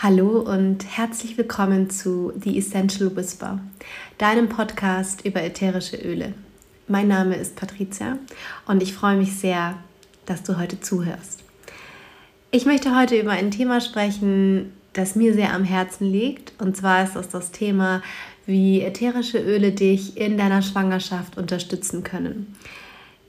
Hallo und herzlich willkommen zu The Essential Whisper, deinem Podcast über ätherische Öle. Mein Name ist Patricia und ich freue mich sehr, dass du heute zuhörst. Ich möchte heute über ein Thema sprechen, das mir sehr am Herzen liegt. Und zwar ist das das Thema, wie ätherische Öle dich in deiner Schwangerschaft unterstützen können.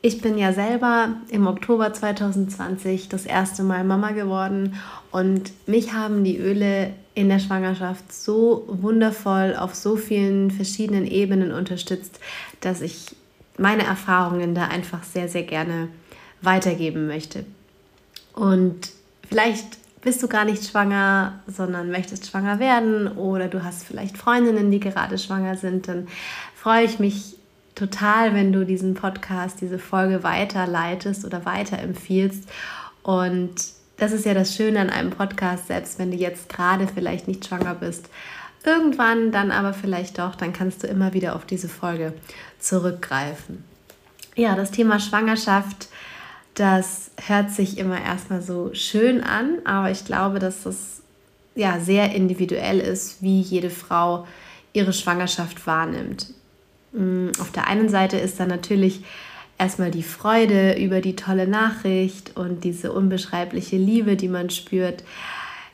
Ich bin ja selber im Oktober 2020 das erste Mal Mama geworden und mich haben die Öle in der Schwangerschaft so wundervoll auf so vielen verschiedenen Ebenen unterstützt, dass ich meine Erfahrungen da einfach sehr, sehr gerne weitergeben möchte. Und vielleicht bist du gar nicht schwanger, sondern möchtest schwanger werden oder du hast vielleicht Freundinnen, die gerade schwanger sind, dann freue ich mich total, wenn du diesen Podcast, diese Folge weiterleitest oder weiterempfiehlst. Und das ist ja das Schöne an einem Podcast, selbst wenn du jetzt gerade vielleicht nicht schwanger bist. Irgendwann dann aber vielleicht doch, dann kannst du immer wieder auf diese Folge zurückgreifen. Ja, das Thema Schwangerschaft, das hört sich immer erstmal so schön an, aber ich glaube, dass das ja sehr individuell ist, wie jede Frau ihre Schwangerschaft wahrnimmt. Mm, auf der einen Seite ist da natürlich erstmal die Freude über die tolle Nachricht und diese unbeschreibliche Liebe, die man spürt.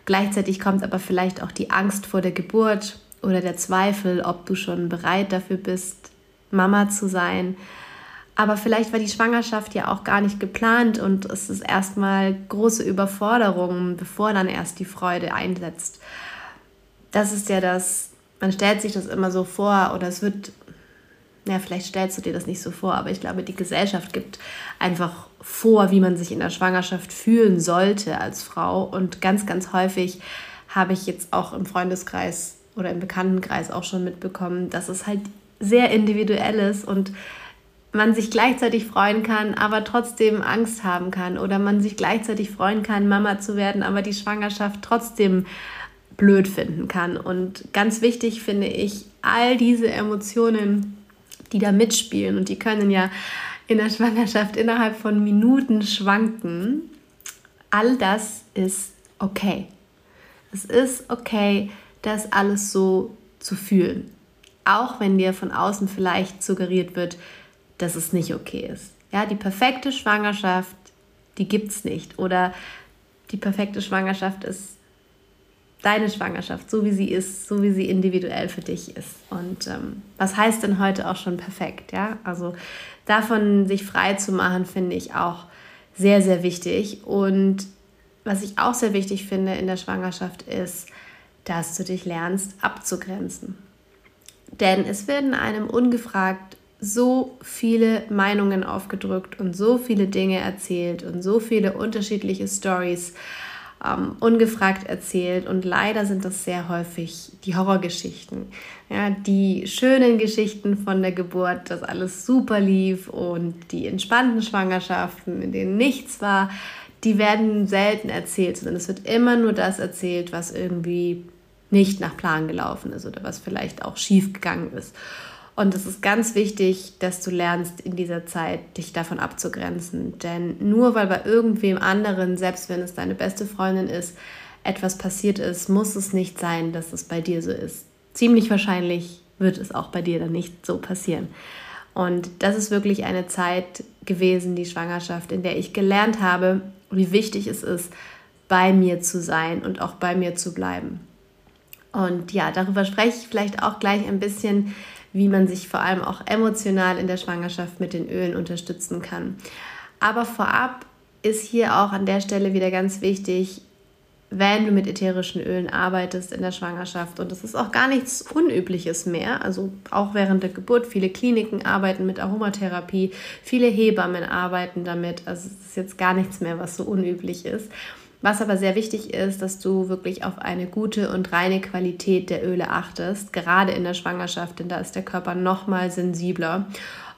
Gleichzeitig kommt aber vielleicht auch die Angst vor der Geburt oder der Zweifel, ob du schon bereit dafür bist, Mama zu sein. Aber vielleicht war die Schwangerschaft ja auch gar nicht geplant und es ist erstmal große Überforderung, bevor dann erst die Freude einsetzt. Das ist ja das, man stellt sich das immer so vor oder es wird ja, vielleicht stellst du dir das nicht so vor, aber ich glaube, die Gesellschaft gibt einfach vor, wie man sich in der Schwangerschaft fühlen sollte als Frau. Und ganz, ganz häufig habe ich jetzt auch im Freundeskreis oder im Bekanntenkreis auch schon mitbekommen, dass es halt sehr individuell ist und man sich gleichzeitig freuen kann, aber trotzdem Angst haben kann oder man sich gleichzeitig freuen kann, Mama zu werden, aber die Schwangerschaft trotzdem blöd finden kann. Und ganz wichtig finde ich, all diese Emotionen die da mitspielen und die können ja in der Schwangerschaft innerhalb von Minuten schwanken. All das ist okay. Es ist okay, das alles so zu fühlen. Auch wenn dir von außen vielleicht suggeriert wird, dass es nicht okay ist. Ja, die perfekte Schwangerschaft, die gibt es nicht. Oder die perfekte Schwangerschaft ist deine Schwangerschaft, so wie sie ist, so wie sie individuell für dich ist. Und ähm, was heißt denn heute auch schon perfekt? Ja, also davon sich frei zu machen, finde ich auch sehr, sehr wichtig. Und was ich auch sehr wichtig finde in der Schwangerschaft ist, dass du dich lernst abzugrenzen. Denn es werden einem ungefragt so viele Meinungen aufgedrückt und so viele Dinge erzählt und so viele unterschiedliche Stories ähm, ungefragt erzählt. Und leider sind das sehr häufig die Horrorgeschichten. Ja, die schönen Geschichten von der Geburt, dass alles super lief und die entspannten Schwangerschaften, in denen nichts war, die werden selten erzählt, sondern es wird immer nur das erzählt, was irgendwie nicht nach Plan gelaufen ist oder was vielleicht auch schief gegangen ist. Und es ist ganz wichtig, dass du lernst in dieser Zeit, dich davon abzugrenzen. Denn nur weil bei irgendwem anderen, selbst wenn es deine beste Freundin ist, etwas passiert ist, muss es nicht sein, dass es bei dir so ist. Ziemlich wahrscheinlich wird es auch bei dir dann nicht so passieren. Und das ist wirklich eine Zeit gewesen, die Schwangerschaft, in der ich gelernt habe, wie wichtig es ist, bei mir zu sein und auch bei mir zu bleiben. Und ja, darüber spreche ich vielleicht auch gleich ein bisschen, wie man sich vor allem auch emotional in der Schwangerschaft mit den Ölen unterstützen kann. Aber vorab ist hier auch an der Stelle wieder ganz wichtig, wenn du mit ätherischen Ölen arbeitest in der Schwangerschaft. Und das ist auch gar nichts Unübliches mehr. Also auch während der Geburt. Viele Kliniken arbeiten mit Aromatherapie, viele Hebammen arbeiten damit. Also es ist jetzt gar nichts mehr, was so unüblich ist. Was aber sehr wichtig ist, dass du wirklich auf eine gute und reine Qualität der Öle achtest, gerade in der Schwangerschaft, denn da ist der Körper noch mal sensibler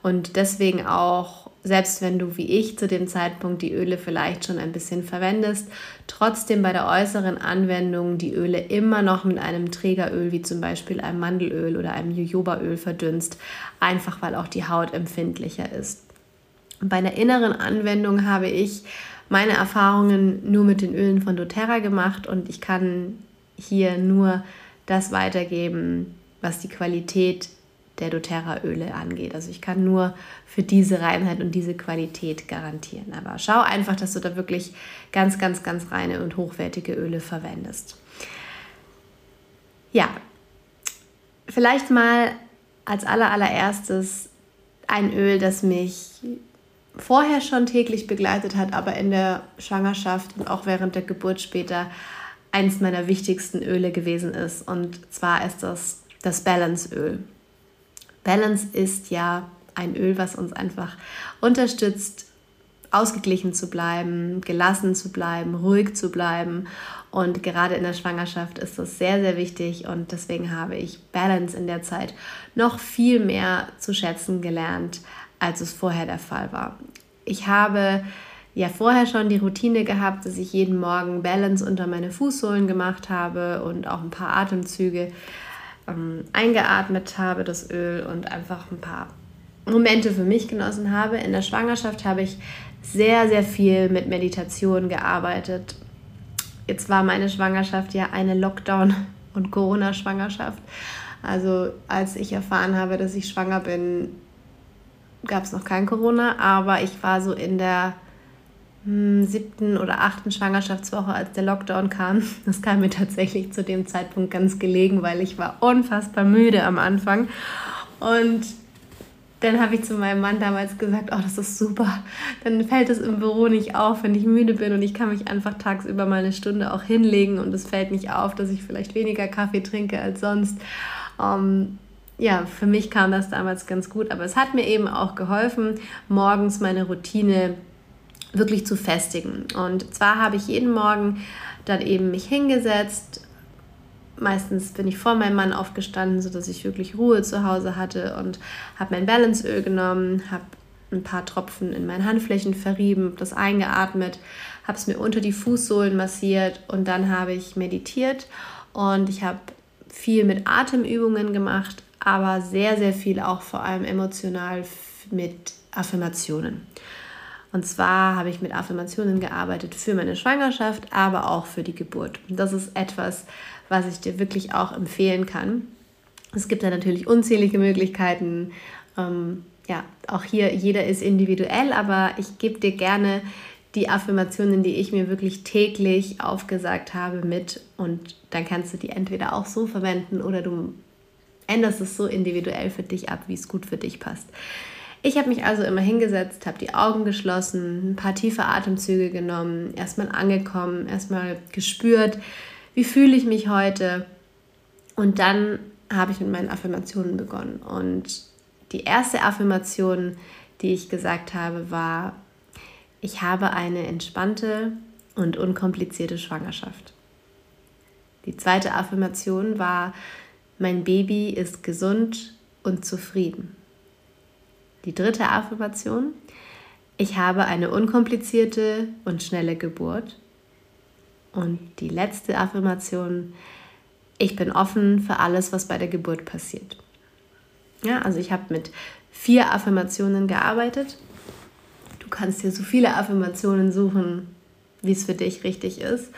und deswegen auch selbst wenn du wie ich zu dem Zeitpunkt die Öle vielleicht schon ein bisschen verwendest, trotzdem bei der äußeren Anwendung die Öle immer noch mit einem Trägeröl wie zum Beispiel einem Mandelöl oder einem Jojobaöl verdünnst, einfach weil auch die Haut empfindlicher ist. Bei einer inneren Anwendung habe ich meine Erfahrungen nur mit den Ölen von doTERRA gemacht und ich kann hier nur das weitergeben, was die Qualität der doTERRA-Öle angeht. Also ich kann nur für diese Reinheit und diese Qualität garantieren. Aber schau einfach, dass du da wirklich ganz, ganz, ganz reine und hochwertige Öle verwendest. Ja, vielleicht mal als allerallererstes ein Öl, das mich vorher schon täglich begleitet hat, aber in der Schwangerschaft und auch während der Geburt später eins meiner wichtigsten Öle gewesen ist. Und zwar ist das das Balance-Öl. Balance ist ja ein Öl, was uns einfach unterstützt, ausgeglichen zu bleiben, gelassen zu bleiben, ruhig zu bleiben. Und gerade in der Schwangerschaft ist das sehr, sehr wichtig. Und deswegen habe ich Balance in der Zeit noch viel mehr zu schätzen gelernt, als es vorher der Fall war. Ich habe ja vorher schon die Routine gehabt, dass ich jeden Morgen Balance unter meine Fußsohlen gemacht habe und auch ein paar Atemzüge ähm, eingeatmet habe, das Öl und einfach ein paar Momente für mich genossen habe. In der Schwangerschaft habe ich sehr, sehr viel mit Meditation gearbeitet. Jetzt war meine Schwangerschaft ja eine Lockdown- und Corona-Schwangerschaft. Also als ich erfahren habe, dass ich schwanger bin, gab es noch kein Corona, aber ich war so in der hm, siebten oder achten Schwangerschaftswoche, als der Lockdown kam. Das kam mir tatsächlich zu dem Zeitpunkt ganz gelegen, weil ich war unfassbar müde am Anfang. Und dann habe ich zu meinem Mann damals gesagt, oh, das ist super. Dann fällt es im Büro nicht auf, wenn ich müde bin und ich kann mich einfach tagsüber mal eine Stunde auch hinlegen und es fällt nicht auf, dass ich vielleicht weniger Kaffee trinke als sonst. Ähm, ja, für mich kam das damals ganz gut, aber es hat mir eben auch geholfen, morgens meine Routine wirklich zu festigen. Und zwar habe ich jeden Morgen dann eben mich hingesetzt. Meistens bin ich vor meinem Mann aufgestanden, sodass ich wirklich Ruhe zu Hause hatte und habe mein Balanceöl genommen, habe ein paar Tropfen in meinen Handflächen verrieben, das eingeatmet, habe es mir unter die Fußsohlen massiert und dann habe ich meditiert und ich habe viel mit Atemübungen gemacht, aber sehr, sehr viel auch vor allem emotional mit Affirmationen. Und zwar habe ich mit Affirmationen gearbeitet für meine Schwangerschaft, aber auch für die Geburt. Das ist etwas, was ich dir wirklich auch empfehlen kann. Es gibt ja natürlich unzählige Möglichkeiten. Ähm, ja, auch hier, jeder ist individuell, aber ich gebe dir gerne die Affirmationen, die ich mir wirklich täglich aufgesagt habe, mit. Und dann kannst du die entweder auch so verwenden oder du änderst es so individuell für dich ab, wie es gut für dich passt. Ich habe mich also immer hingesetzt, habe die Augen geschlossen, ein paar tiefe Atemzüge genommen, erstmal angekommen, erstmal gespürt, wie fühle ich mich heute. Und dann habe ich mit meinen Affirmationen begonnen. Und die erste Affirmation, die ich gesagt habe, war, ich habe eine entspannte und unkomplizierte Schwangerschaft. Die zweite Affirmation war, mein Baby ist gesund und zufrieden. Die dritte Affirmation. Ich habe eine unkomplizierte und schnelle Geburt. Und die letzte Affirmation. Ich bin offen für alles, was bei der Geburt passiert. Ja, also ich habe mit vier Affirmationen gearbeitet. Du kannst dir so viele Affirmationen suchen, wie es für dich richtig ist.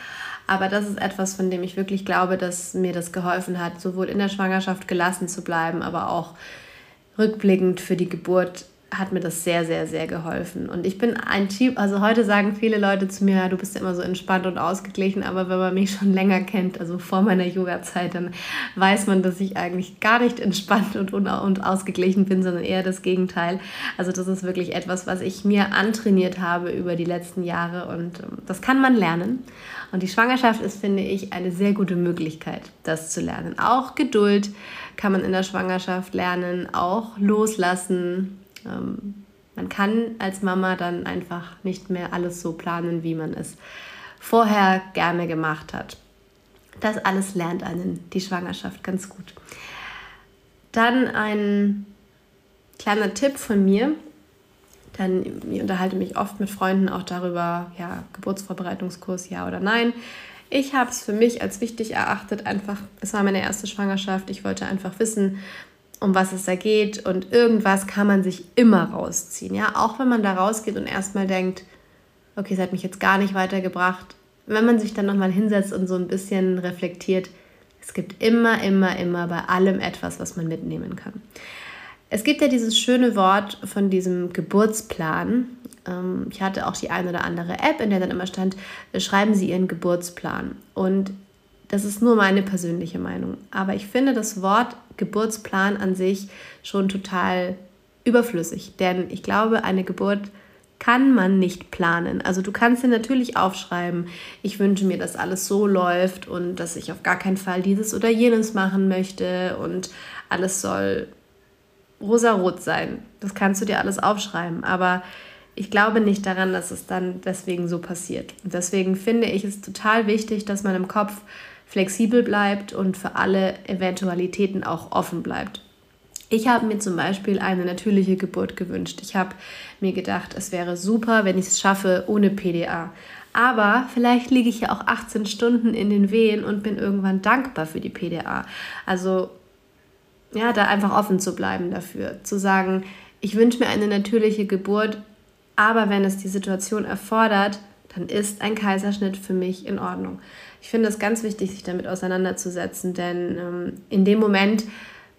Aber das ist etwas, von dem ich wirklich glaube, dass mir das geholfen hat, sowohl in der Schwangerschaft gelassen zu bleiben, aber auch rückblickend für die Geburt hat mir das sehr, sehr, sehr geholfen. Und ich bin ein Typ, also heute sagen viele Leute zu mir, du bist immer so entspannt und ausgeglichen, aber wenn man mich schon länger kennt, also vor meiner Yoga-Zeit, dann weiß man, dass ich eigentlich gar nicht entspannt und, und ausgeglichen bin, sondern eher das Gegenteil. Also das ist wirklich etwas, was ich mir antrainiert habe über die letzten Jahre und ähm, das kann man lernen. Und die Schwangerschaft ist, finde ich, eine sehr gute Möglichkeit, das zu lernen. Auch Geduld kann man in der Schwangerschaft lernen, auch loslassen, ähm, man kann als Mama dann einfach nicht mehr alles so planen, wie man es vorher gerne gemacht hat. Das alles lernt einen die Schwangerschaft ganz gut. Dann ein kleiner Tipp von mir. Dann, ich unterhalte mich oft mit Freunden auch darüber, ja, Geburtsvorbereitungskurs, ja oder nein. Ich habe es für mich als wichtig erachtet, einfach, es war meine erste Schwangerschaft, ich wollte einfach wissen, um was es da geht und irgendwas kann man sich immer rausziehen. Ja, auch wenn man da rausgeht und erstmal denkt, okay, es hat mich jetzt gar nicht weitergebracht, wenn man sich dann nochmal hinsetzt und so ein bisschen reflektiert, es gibt immer, immer, immer bei allem etwas, was man mitnehmen kann. Es gibt ja dieses schöne Wort von diesem Geburtsplan. Ähm, ich hatte auch die eine oder andere App, in der dann immer stand, schreiben Sie Ihren Geburtsplan. Und das ist nur meine persönliche Meinung. Aber ich finde das Wort Geburtsplan an sich schon total überflüssig. Denn ich glaube, eine Geburt kann man nicht planen. Also du kannst dir natürlich aufschreiben, ich wünsche mir, dass alles so läuft und dass ich auf gar keinen Fall dieses oder jenes machen möchte und alles soll rosarot sein. Das kannst du dir alles aufschreiben. Aber ich glaube nicht daran, dass es dann deswegen so passiert. Und deswegen finde ich es total wichtig, dass man im Kopf flexibel bleibt und für alle Eventualitäten auch offen bleibt. Ich habe mir zum Beispiel eine natürliche Geburt gewünscht. Ich habe mir gedacht, es wäre super, wenn ich es schaffe ohne PDA. Aber vielleicht liege ich ja auch 18 Stunden in den Wehen und bin irgendwann dankbar für die PDA. Also ja, da einfach offen zu bleiben dafür. Zu sagen, ich wünsche mir eine natürliche Geburt, aber wenn es die Situation erfordert, dann ist ein Kaiserschnitt für mich in Ordnung. Ich finde es ganz wichtig, sich damit auseinanderzusetzen, denn ähm, in dem Moment,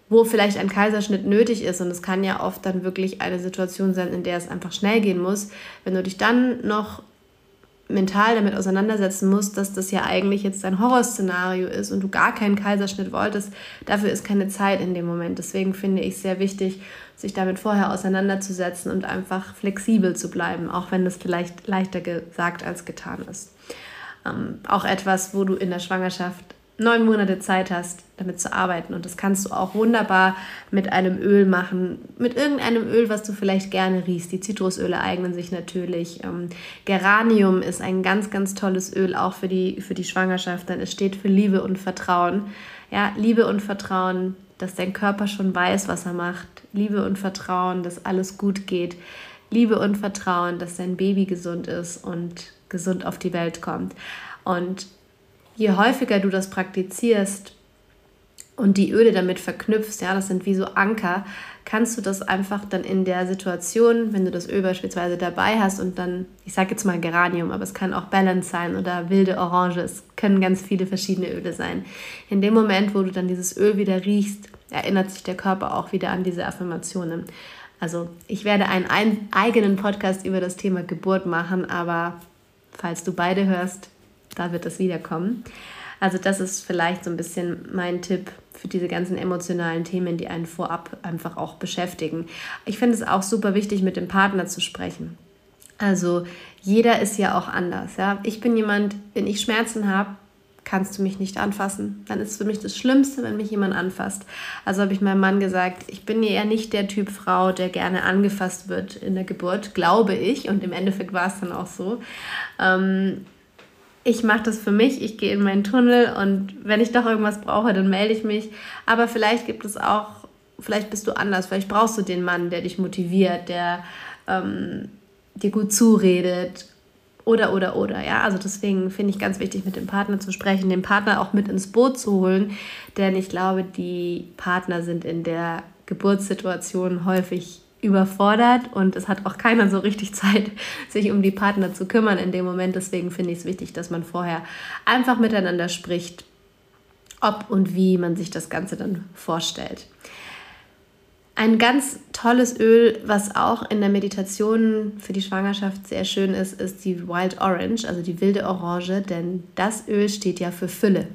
wo vielleicht ein Kaiserschnitt nötig ist, und es kann ja oft dann wirklich eine Situation sein, in der es einfach schnell gehen muss, wenn du dich dann noch mental damit auseinandersetzen musst, dass das ja eigentlich jetzt ein Horrorszenario ist und du gar keinen Kaiserschnitt wolltest, dafür ist keine Zeit in dem Moment. Deswegen finde ich es sehr wichtig, sich damit vorher auseinanderzusetzen und einfach flexibel zu bleiben, auch wenn das vielleicht leichter gesagt als getan ist. Ähm, auch etwas, wo du in der Schwangerschaft neun Monate Zeit hast, damit zu arbeiten. Und das kannst du auch wunderbar mit einem Öl machen, mit irgendeinem Öl, was du vielleicht gerne riechst. Die Zitrusöle eignen sich natürlich. Ähm, Geranium ist ein ganz, ganz tolles Öl auch für die, für die Schwangerschaft, denn es steht für Liebe und Vertrauen. Ja, Liebe und Vertrauen, dass dein Körper schon weiß, was er macht. Liebe und Vertrauen, dass alles gut geht. Liebe und Vertrauen, dass dein Baby gesund ist und gesund auf die Welt kommt. Und je häufiger du das praktizierst und die Öle damit verknüpfst, ja, das sind wie so Anker, kannst du das einfach dann in der Situation, wenn du das Öl beispielsweise dabei hast und dann, ich sage jetzt mal Geranium, aber es kann auch Balance sein oder wilde Orange, es können ganz viele verschiedene Öle sein. In dem Moment, wo du dann dieses Öl wieder riechst, erinnert sich der Körper auch wieder an diese Affirmationen. Also ich werde einen eigenen Podcast über das Thema Geburt machen, aber falls du beide hörst, da wird es wiederkommen. Also das ist vielleicht so ein bisschen mein Tipp für diese ganzen emotionalen Themen, die einen vorab einfach auch beschäftigen. Ich finde es auch super wichtig, mit dem Partner zu sprechen. Also jeder ist ja auch anders. Ja? Ich bin jemand, wenn ich Schmerzen habe, kannst du mich nicht anfassen. Dann ist für mich das Schlimmste, wenn mich jemand anfasst. Also habe ich meinem Mann gesagt, ich bin ja nicht der Typ Frau, der gerne angefasst wird in der Geburt, glaube ich. Und im Endeffekt war es dann auch so. Ähm, ich mache das für mich, ich gehe in meinen Tunnel und wenn ich doch irgendwas brauche, dann melde ich mich. Aber vielleicht gibt es auch, vielleicht bist du anders, vielleicht brauchst du den Mann, der dich motiviert, der ähm, dir gut zuredet oder, oder, oder. Ja, also deswegen finde ich ganz wichtig, mit dem Partner zu sprechen, den Partner auch mit ins Boot zu holen, denn ich glaube, die Partner sind in der Geburtssituation häufig überfordert und es hat auch keiner so richtig Zeit, sich um die Partner zu kümmern in dem Moment. Deswegen finde ich es wichtig, dass man vorher einfach miteinander spricht, ob und wie man sich das Ganze dann vorstellt. Ein ganz tolles Öl, was auch in der Meditation für die Schwangerschaft sehr schön ist, ist die Wild Orange, also die wilde Orange, denn das Öl steht ja für Fülle.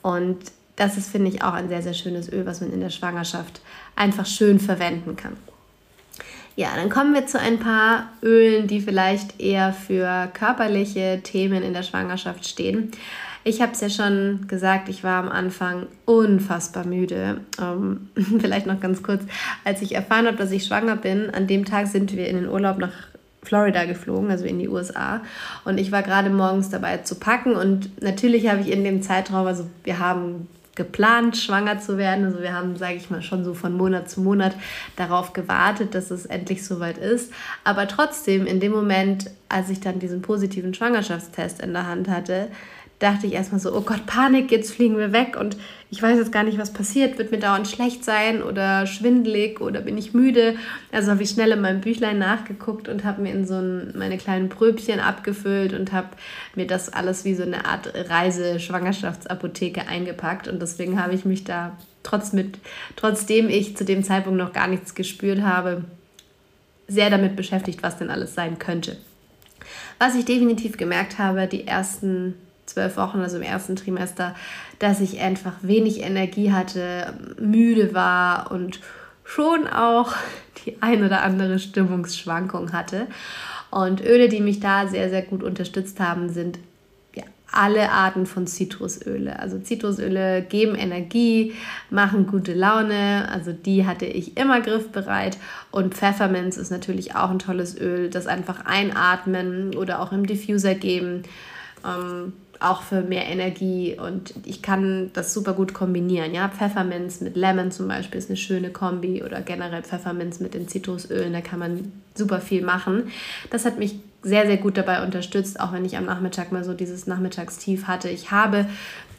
Und das ist, finde ich, auch ein sehr, sehr schönes Öl, was man in der Schwangerschaft einfach schön verwenden kann. Ja, dann kommen wir zu ein paar Ölen, die vielleicht eher für körperliche Themen in der Schwangerschaft stehen. Ich habe es ja schon gesagt, ich war am Anfang unfassbar müde. Ähm, vielleicht noch ganz kurz, als ich erfahren habe, dass ich schwanger bin, an dem Tag sind wir in den Urlaub nach Florida geflogen, also in die USA. Und ich war gerade morgens dabei zu packen und natürlich habe ich in dem Zeitraum, also wir haben geplant, schwanger zu werden. Also wir haben, sage ich mal, schon so von Monat zu Monat darauf gewartet, dass es endlich soweit ist. Aber trotzdem, in dem Moment, als ich dann diesen positiven Schwangerschaftstest in der Hand hatte, dachte ich erstmal so, oh Gott, Panik, jetzt fliegen wir weg und ich weiß jetzt gar nicht, was passiert. Wird mir dauernd schlecht sein oder schwindelig oder bin ich müde? Also habe ich schnell in meinem Büchlein nachgeguckt und habe mir in so ein, meine kleinen Pröbchen abgefüllt und habe mir das alles wie so eine Art Reise-Schwangerschaftsapotheke eingepackt. Und deswegen habe ich mich da trotz mit, trotzdem ich zu dem Zeitpunkt noch gar nichts gespürt habe, sehr damit beschäftigt, was denn alles sein könnte. Was ich definitiv gemerkt habe, die ersten zwölf Wochen, also im ersten Trimester, dass ich einfach wenig Energie hatte, müde war und schon auch die ein oder andere Stimmungsschwankung hatte. Und Öle, die mich da sehr, sehr gut unterstützt haben, sind ja, alle Arten von Zitrusöle. Also Zitrusöle geben Energie, machen gute Laune. Also die hatte ich immer griffbereit. Und Pfefferminz ist natürlich auch ein tolles Öl, das einfach einatmen oder auch im Diffuser geben. Ähm, auch für mehr Energie und ich kann das super gut kombinieren. Ja, Pfefferminz mit Lemon zum Beispiel ist eine schöne Kombi oder generell Pfefferminz mit den Zitrusölen, da kann man super viel machen. Das hat mich sehr, sehr gut dabei unterstützt, auch wenn ich am Nachmittag mal so dieses Nachmittagstief hatte. Ich habe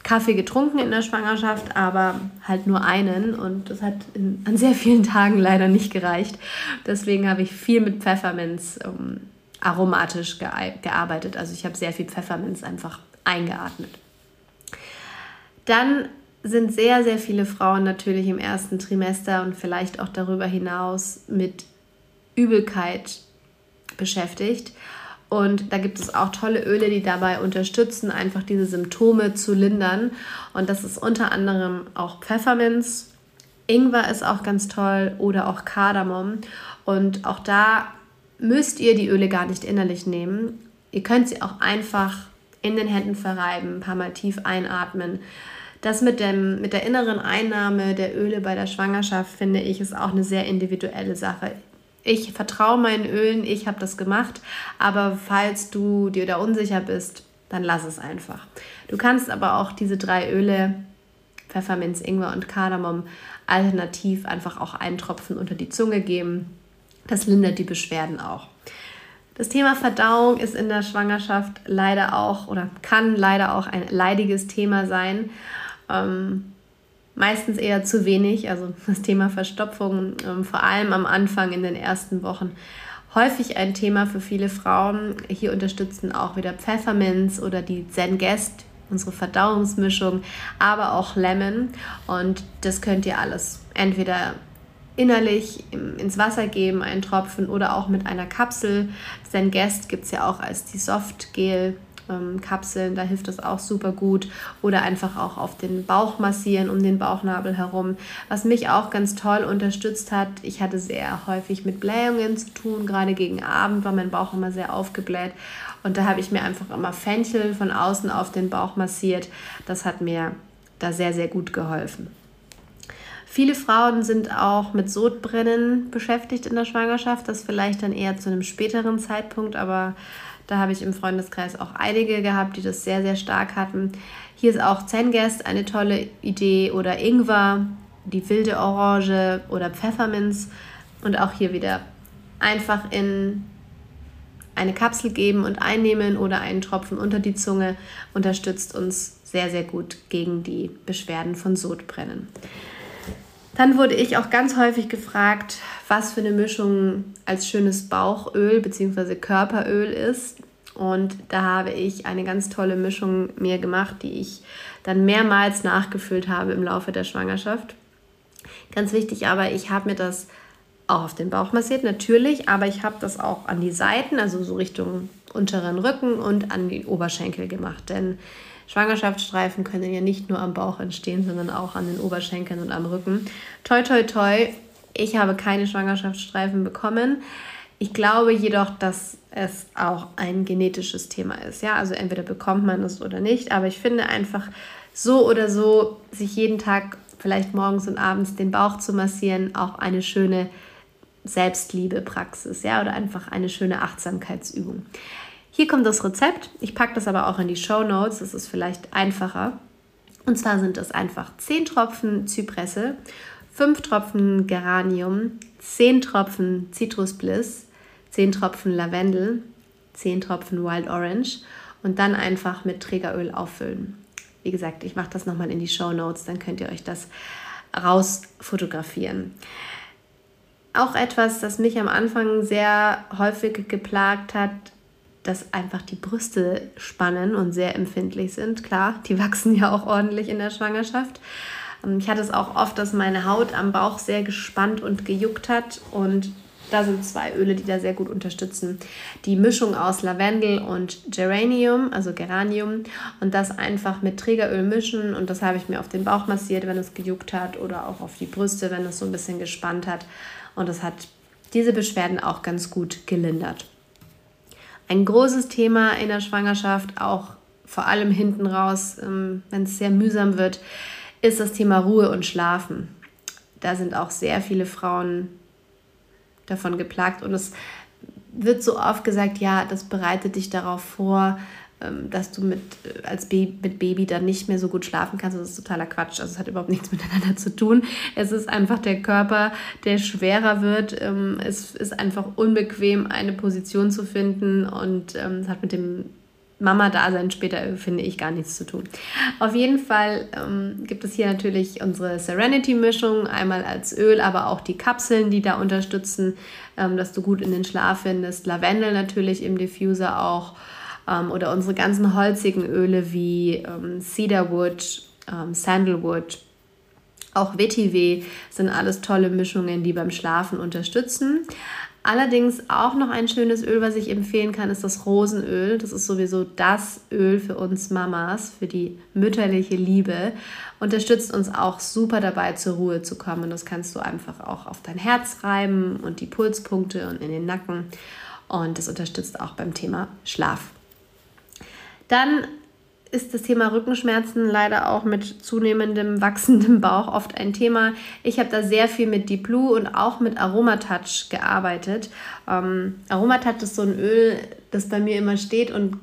Kaffee getrunken in der Schwangerschaft, aber halt nur einen und das hat in, an sehr vielen Tagen leider nicht gereicht. Deswegen habe ich viel mit Pfefferminz um, aromatisch gearbeitet. Also ich habe sehr viel Pfefferminz einfach eingeatmet. Dann sind sehr, sehr viele Frauen natürlich im ersten Trimester und vielleicht auch darüber hinaus mit Übelkeit beschäftigt. Und da gibt es auch tolle Öle, die dabei unterstützen, einfach diese Symptome zu lindern. Und das ist unter anderem auch Pfefferminz. Ingwer ist auch ganz toll oder auch Kardamom. Und auch da müsst ihr die Öle gar nicht innerlich nehmen. Ihr könnt sie auch einfach in den Händen verreiben, ein paar Mal tief einatmen. Das mit, dem, mit der inneren Einnahme der Öle bei der Schwangerschaft, finde ich, ist auch eine sehr individuelle Sache. Ich vertraue meinen Ölen, ich habe das gemacht, aber falls du dir da unsicher bist, dann lass es einfach. Du kannst aber auch diese drei Öle, Pfefferminz, Ingwer und Kardamom, alternativ einfach auch einen Tropfen unter die Zunge geben. Das lindert die Beschwerden auch. Das Thema Verdauung ist in der Schwangerschaft leider auch oder kann leider auch ein leidiges Thema sein. Ähm, meistens eher zu wenig, also das Thema Verstopfung, ähm, vor allem am Anfang in den ersten Wochen. Häufig ein Thema für viele Frauen. Hier unterstützen auch wieder Pfefferminz oder die Zengest, unsere Verdauungsmischung, aber auch Lemon. Und das könnt ihr alles entweder innerlich ins Wasser geben, einen Tropfen oder auch mit einer Kapsel. Zengest gibt es ja auch als die Softgel. Kapseln, da hilft das auch super gut. Oder einfach auch auf den Bauch massieren, um den Bauchnabel herum. Was mich auch ganz toll unterstützt hat, ich hatte sehr häufig mit Blähungen zu tun, gerade gegen Abend war mein Bauch immer sehr aufgebläht. Und da habe ich mir einfach immer Fenchel von außen auf den Bauch massiert. Das hat mir da sehr, sehr gut geholfen. Viele Frauen sind auch mit Sodbrennen beschäftigt in der Schwangerschaft, das vielleicht dann eher zu einem späteren Zeitpunkt, aber da habe ich im Freundeskreis auch einige gehabt, die das sehr, sehr stark hatten. Hier ist auch Zengest eine tolle Idee oder Ingwer, die wilde Orange oder Pfefferminz und auch hier wieder einfach in eine Kapsel geben und einnehmen oder einen Tropfen unter die Zunge unterstützt uns sehr, sehr gut gegen die Beschwerden von Sodbrennen. Dann wurde ich auch ganz häufig gefragt, was für eine Mischung als schönes Bauchöl bzw. Körperöl ist. Und da habe ich eine ganz tolle Mischung mir gemacht, die ich dann mehrmals nachgefüllt habe im Laufe der Schwangerschaft. Ganz wichtig aber, ich habe mir das auch auf den Bauch massiert, natürlich, aber ich habe das auch an die Seiten, also so Richtung unteren Rücken und an die Oberschenkel gemacht. Denn Schwangerschaftsstreifen können ja nicht nur am Bauch entstehen, sondern auch an den Oberschenkeln und am Rücken. Toi, toi, toi. Ich habe keine Schwangerschaftsstreifen bekommen. Ich glaube jedoch, dass es auch ein genetisches Thema ist. Ja, also entweder bekommt man es oder nicht. Aber ich finde einfach so oder so, sich jeden Tag vielleicht morgens und abends den Bauch zu massieren, auch eine schöne Selbstliebe-Praxis, ja, oder einfach eine schöne Achtsamkeitsübung. Hier kommt das Rezept. Ich packe das aber auch in die Show Notes. Das ist vielleicht einfacher. Und zwar sind es einfach 10 Tropfen Zypresse, 5 Tropfen Geranium, 10 Tropfen Citrus Bliss, 10 Tropfen Lavendel, 10 Tropfen Wild Orange und dann einfach mit Trägeröl auffüllen. Wie gesagt, ich mache das nochmal in die Show Notes, dann könnt ihr euch das raus fotografieren. Auch etwas, das mich am Anfang sehr häufig geplagt hat, dass einfach die Brüste spannen und sehr empfindlich sind. Klar, die wachsen ja auch ordentlich in der Schwangerschaft. Ähm, ich hatte es auch oft, dass meine Haut am Bauch sehr gespannt und gejuckt hat und da sind zwei Öle, die da sehr gut unterstützen. Die Mischung aus Lavendel und Geranium, also Geranium, und das einfach mit Trägeröl mischen. Und das habe ich mir auf den Bauch massiert, wenn es gejuckt hat, oder auch auf die Brüste, wenn es so ein bisschen gespannt hat. Und das hat diese Beschwerden auch ganz gut gelindert. Ein großes Thema in der Schwangerschaft, auch vor allem hinten raus, ähm, wenn es sehr mühsam wird, ist das Thema Ruhe und Schlafen. Da sind auch sehr viele Frauen davon geplagt und es wird so oft gesagt, ja, das bereitet dich darauf vor, dass du mit, äh, als Baby, mit Baby dann nicht mehr so gut schlafen kannst. Das ist totaler Quatsch. Also es hat überhaupt nichts miteinander zu tun. Es ist einfach der Körper, der schwerer wird. Ähm, es ist einfach unbequem, eine Position zu finden und ähm, es hat mit dem Mama-Dasein später, äh, finde ich, gar nichts zu tun. Auf jeden Fall ähm, gibt es hier natürlich unsere Serenity-Mischung, einmal als Öl, aber auch die Kapseln, die da unterstützen, ähm, dass du gut in den Schlaf findest. Lavendel natürlich im Diffuser auch ähm, oder unsere ganzen holzigen Öle wie ähm, Cedarwood, ähm, Sandalwood, auch Vetiver sind alles tolle Mischungen, die beim Schlafen unterstützen. Allerdings auch noch ein schönes Öl, was ich empfehlen kann, ist das Rosenöl. Das ist sowieso das Öl für uns Mamas, für die mütterliche Liebe. Unterstützt uns auch super dabei, zur Ruhe zu kommen. Das kannst du einfach auch auf dein Herz reiben und die Pulspunkte und in den Nacken. Und das unterstützt auch beim Thema Schlaf. Dann ist das Thema Rückenschmerzen leider auch mit zunehmendem wachsendem Bauch oft ein Thema. Ich habe da sehr viel mit Deep Blue und auch mit Aromatouch gearbeitet. Ähm, Aromatouch ist so ein Öl, das bei mir immer steht und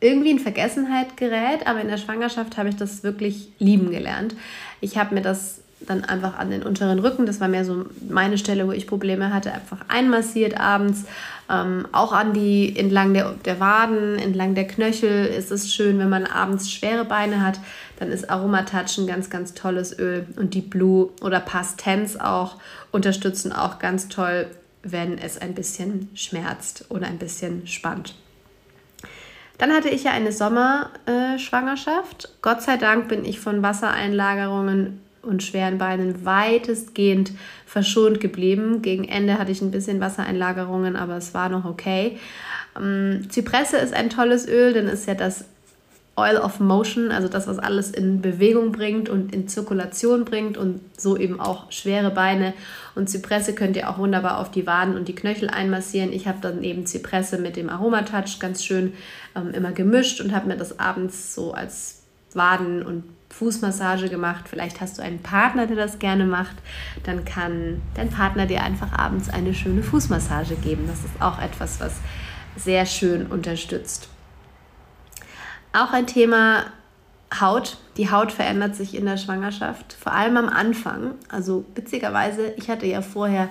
irgendwie in Vergessenheit gerät, aber in der Schwangerschaft habe ich das wirklich lieben gelernt. Ich habe mir das dann einfach an den unteren Rücken, das war mehr so meine Stelle, wo ich Probleme hatte, einfach einmassiert abends. Ähm, auch an die, entlang der, der Waden, entlang der Knöchel ist es schön, wenn man abends schwere Beine hat, dann ist Aromatouch ein ganz, ganz tolles Öl. Und die Blue oder Pastens auch unterstützen auch ganz toll, wenn es ein bisschen schmerzt oder ein bisschen spannt. Dann hatte ich ja eine Sommerschwangerschaft. Gott sei Dank bin ich von Wassereinlagerungen und schweren Beinen weitestgehend verschont geblieben. Gegen Ende hatte ich ein bisschen Wassereinlagerungen, aber es war noch okay. Ähm, Zypresse ist ein tolles Öl, denn es ist ja das Oil of Motion, also das, was alles in Bewegung bringt und in Zirkulation bringt und so eben auch schwere Beine. Und Zypresse könnt ihr auch wunderbar auf die Waden und die Knöchel einmassieren. Ich habe dann eben Zypresse mit dem Aromatouch ganz schön ähm, immer gemischt und habe mir das abends so als Waden- und Fußmassage gemacht. Vielleicht hast du einen Partner, der das gerne macht. Dann kann dein Partner dir einfach abends eine schöne Fußmassage geben. Das ist auch etwas, was sehr schön unterstützt. Auch ein Thema Haut. Die Haut verändert sich in der Schwangerschaft, vor allem am Anfang. Also witzigerweise, ich hatte ja vorher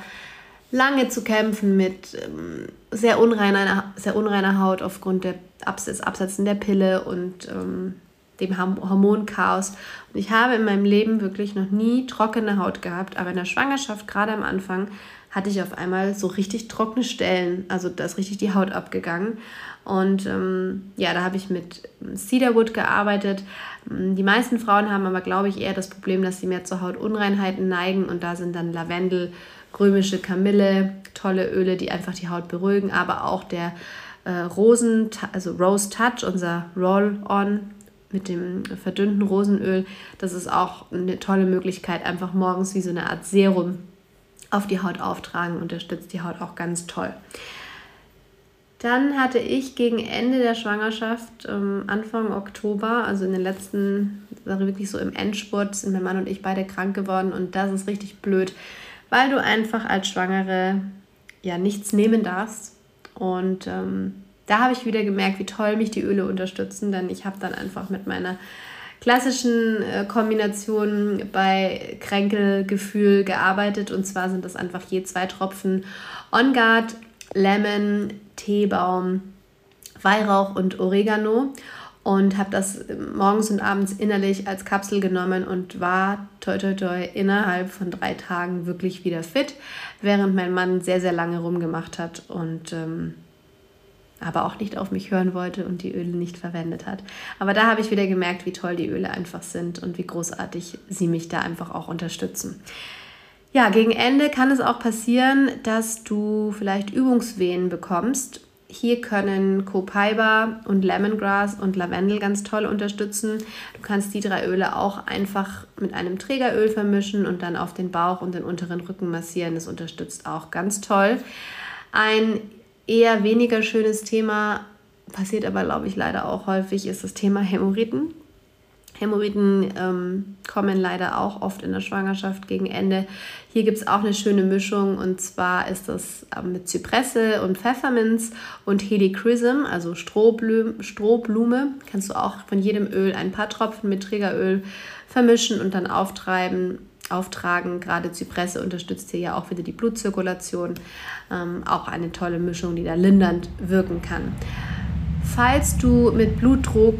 lange zu kämpfen mit ähm, sehr, unreiner, sehr unreiner Haut aufgrund der Absatz, Absetzen der Pille und ähm, dem Hormonchaos. Und ich habe in meinem Leben wirklich noch nie trockene Haut gehabt, aber in der Schwangerschaft, gerade am Anfang, hatte ich auf einmal so richtig trockene Stellen. Also da ist richtig die Haut abgegangen. Und ähm, ja, da habe ich mit Cedarwood gearbeitet. Die meisten Frauen haben aber, glaube ich, eher das Problem, dass sie mehr zu Hautunreinheiten neigen. Und da sind dann Lavendel, römische Kamille, tolle Öle, die einfach die Haut beruhigen. Aber auch der äh, Rosen, also Rose Touch, unser Roll-On mit dem verdünnten Rosenöl. Das ist auch eine tolle Möglichkeit, einfach morgens wie so eine Art Serum auf die Haut auftragen, unterstützt die Haut auch ganz toll. Dann hatte ich gegen Ende der Schwangerschaft, ähm, Anfang Oktober, also in den letzten, also wirklich so im Endspurt, sind mein Mann und ich beide krank geworden und das ist richtig blöd, weil du einfach als Schwangere ja nichts nehmen darfst und ähm, da habe ich wieder gemerkt, wie toll mich die Öle unterstützen, denn ich habe dann einfach mit meiner klassischen äh, Kombination bei Kränkelgefühl gearbeitet. Und zwar sind das einfach je zwei Tropfen On Guard, Lemon, Teebaum, Weihrauch und Oregano. Und habe das morgens und abends innerlich als Kapsel genommen und war toi toi toi innerhalb von drei Tagen wirklich wieder fit, während mein Mann sehr, sehr lange rumgemacht hat. Und ähm, aber auch nicht auf mich hören wollte und die Öle nicht verwendet hat. Aber da habe ich wieder gemerkt, wie toll die Öle einfach sind und wie großartig sie mich da einfach auch unterstützen. Ja, gegen Ende kann es auch passieren, dass du vielleicht Übungswehen bekommst hier können Copaiba und Lemongrass und Lavendel ganz toll unterstützen. Du kannst die drei Öle auch einfach mit einem Trägeröl vermischen und dann auf den Bauch und den unteren Rücken massieren. Das unterstützt auch ganz toll. Ein eher weniger schönes Thema, passiert aber, glaube ich, leider auch häufig, ist das Thema Hämorrhoiden. Hämorrhoiden ähm, kommen leider auch oft in der Schwangerschaft gegen Ende. Hier gibt es auch eine schöne Mischung und zwar ist das ähm, mit Zypresse und Pfefferminz und Helichrysum, also Strohblume, Strohblume. Kannst du auch von jedem Öl ein paar Tropfen mit Trägeröl vermischen und dann auftreiben, auftragen. Gerade Zypresse unterstützt hier ja auch wieder die Blutzirkulation. Ähm, auch eine tolle Mischung, die da lindernd wirken kann. Falls du mit Blutdruck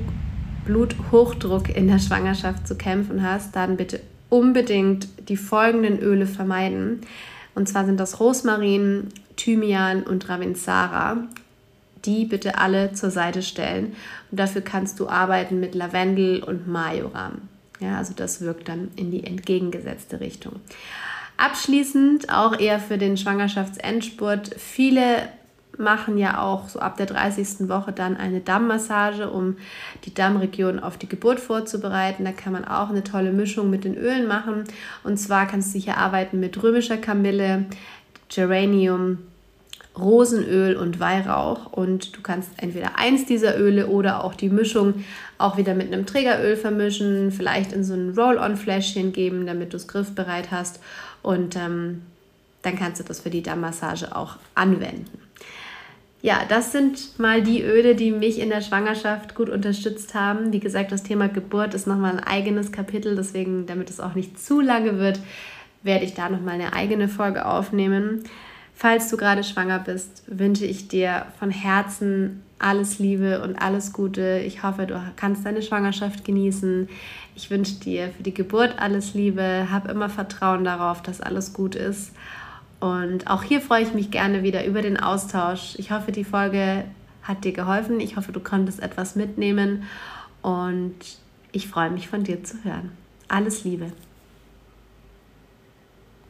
Bluthochdruck in der Schwangerschaft zu kämpfen hast, dann bitte unbedingt die folgenden Öle vermeiden. Und zwar sind das Rosmarin, Thymian und Ravinsara. Die bitte alle zur Seite stellen. Und dafür kannst du arbeiten mit Lavendel und Majoram. Ja, also das wirkt dann in die entgegengesetzte Richtung. Abschließend auch eher für den Schwangerschaftsendspurt. Viele machen ja auch so ab der 30. Woche dann eine Dammmassage, um die Dammregion auf die Geburt vorzubereiten. Da kann man auch eine tolle Mischung mit den Ölen machen. Und zwar kannst du hier arbeiten mit römischer Kamille, Geranium, Rosenöl und Weihrauch und du kannst entweder eins dieser Öle oder auch die Mischung auch wieder mit einem Trägeröl vermischen, vielleicht in so ein Roll-on-Fläschchen geben, damit du es griffbereit hast und ähm, dann kannst du das für die Dammmassage auch anwenden ja, das sind mal die Öle, die mich in der Schwangerschaft gut unterstützt haben. Wie gesagt, das Thema Geburt ist nochmal ein eigenes Kapitel, deswegen, damit es auch nicht zu lange wird, werde ich da nochmal eine eigene Folge aufnehmen. Falls du gerade schwanger bist, wünsche ich dir von Herzen alles Liebe und alles Gute. Ich hoffe, du kannst deine Schwangerschaft genießen. Ich wünsche dir für die Geburt alles Liebe. Hab immer Vertrauen darauf, dass alles gut ist. Und auch hier freue ich mich gerne wieder über den Austausch. Ich hoffe, die Folge hat dir geholfen. Ich hoffe, du konntest etwas mitnehmen. Und ich freue mich von dir zu hören. Alles Liebe.